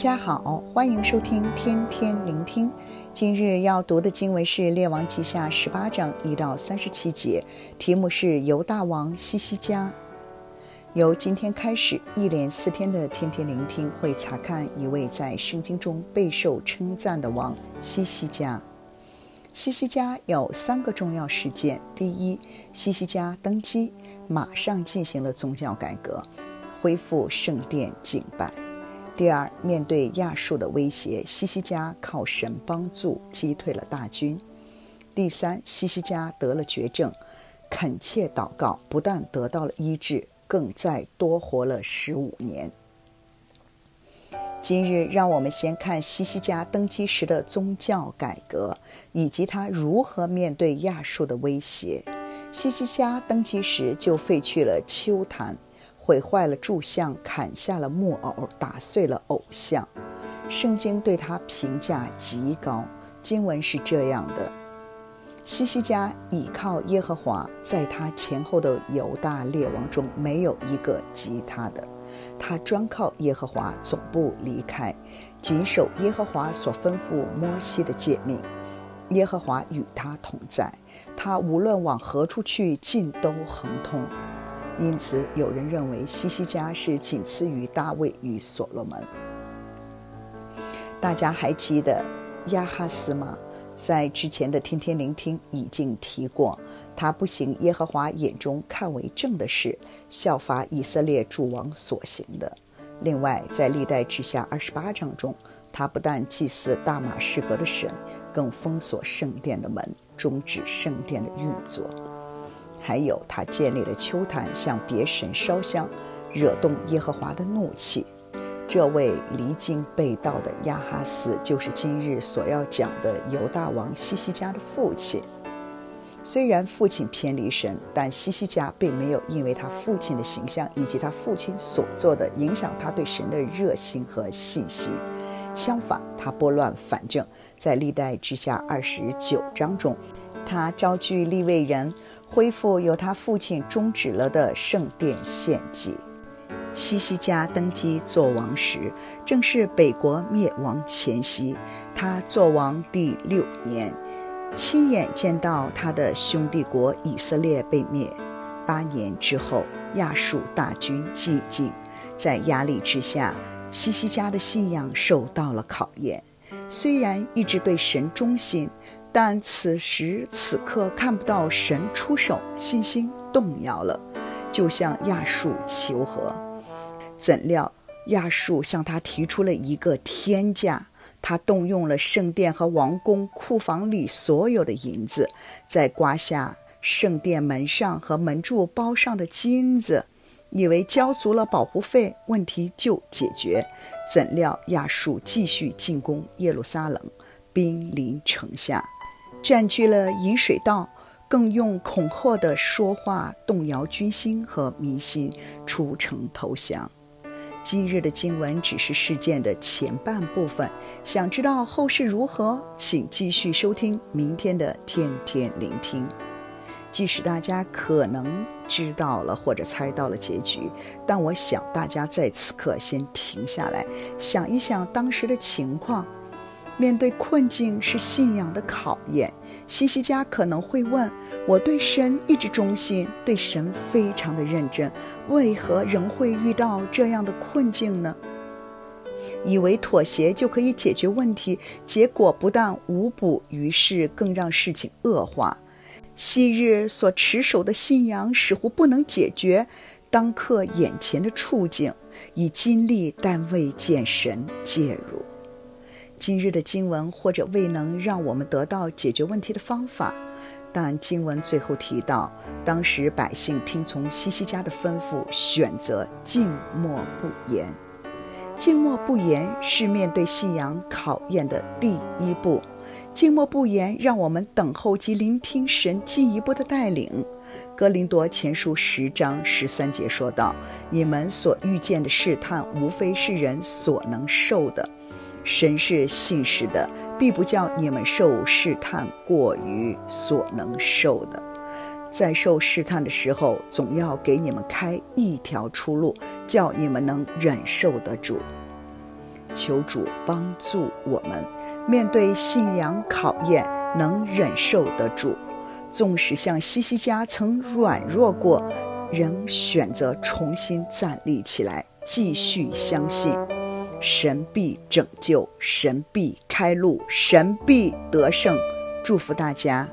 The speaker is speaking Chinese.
家好，欢迎收听天天聆听。今日要读的经文是《列王记下》十八章一到三十七节，题目是犹大王西西家。由今天开始，一连四天的天天聆听会查看一位在圣经中备受称赞的王西西家。西西家有三个重要事件：第一，西西家登基，马上进行了宗教改革，恢复圣殿敬拜。第二，面对亚述的威胁，西西家靠神帮助击退了大军。第三，西西家得了绝症，恳切祷告，不但得到了医治，更再多活了十五年。今日，让我们先看西西家登基时的宗教改革，以及他如何面对亚述的威胁。西西家登基时就废去了丘坛，毁坏了柱像，砍下了木偶，打碎了偶像。圣经对他评价极高，经文是这样的：西西家倚靠耶和华，在他前后的犹大列王中没有一个及他的。他专靠耶和华，总不离开，谨守耶和华所吩咐摩西的诫命。耶和华与他同在，他无论往何处去，尽都亨通。因此，有人认为西西家是仅次于大卫与所罗门。大家还记得亚哈斯吗？在之前的天天聆听已经提过。他不行耶和华眼中看为正的事，效法以色列诸王所行的。另外，在历代志下二十八章中，他不但祭祀大马士革的神，更封锁圣殿的门，终止圣殿的运作。还有，他建立了秋坛，向别神烧香，惹动耶和华的怒气。这位离经背道的亚哈斯，就是今日所要讲的犹大王西西家的父亲。虽然父亲偏离神，但西西家并没有因为他父亲的形象以及他父亲所做的影响他对神的热心和信心。相反，他拨乱反正，在历代志下二十九章中，他招聚立位人，恢复由他父亲终止了的圣殿献祭。西西家登基做王时，正是北国灭亡前夕，他做王第六年。亲眼见到他的兄弟国以色列被灭，八年之后，亚述大军进京，在压力之下，西西家的信仰受到了考验。虽然一直对神忠心，但此时此刻看不到神出手，信心动摇了，就向亚述求和。怎料亚述向他提出了一个天价。他动用了圣殿和王宫库房里所有的银子，再刮下圣殿门上和门柱包上的金子，以为交足了保护费，问题就解决。怎料亚述继续进攻耶路撒冷，兵临城下，占据了引水道，更用恐吓的说话动摇军心和民心，出城投降。今日的经文只是事件的前半部分，想知道后事如何，请继续收听明天的天天聆听。即使大家可能知道了或者猜到了结局，但我想大家在此刻先停下来，想一想当时的情况。面对困境是信仰的考验，西西家可能会问：我对神一直忠心，对神非常的认真，为何仍会遇到这样的困境呢？以为妥协就可以解决问题，结果不但无补于事，更让事情恶化。昔日所持守的信仰似乎不能解决当刻眼前的处境，以尽力但未见神介入。今日的经文或者未能让我们得到解决问题的方法，但经文最后提到，当时百姓听从西西家的吩咐，选择静默不言。静默不言是面对信仰考验的第一步。静默不言，让我们等候及聆听神进一步的带领。哥林多前书十章十三节说道：“你们所遇见的试探，无非是人所能受的。”神是信实的，必不叫你们受试探过于所能受的。在受试探的时候，总要给你们开一条出路，叫你们能忍受得住。求主帮助我们，面对信仰考验能忍受得住，纵使像西西家曾软弱过，仍选择重新站立起来，继续相信神必拯救，神必开路，神必得胜。祝福大家。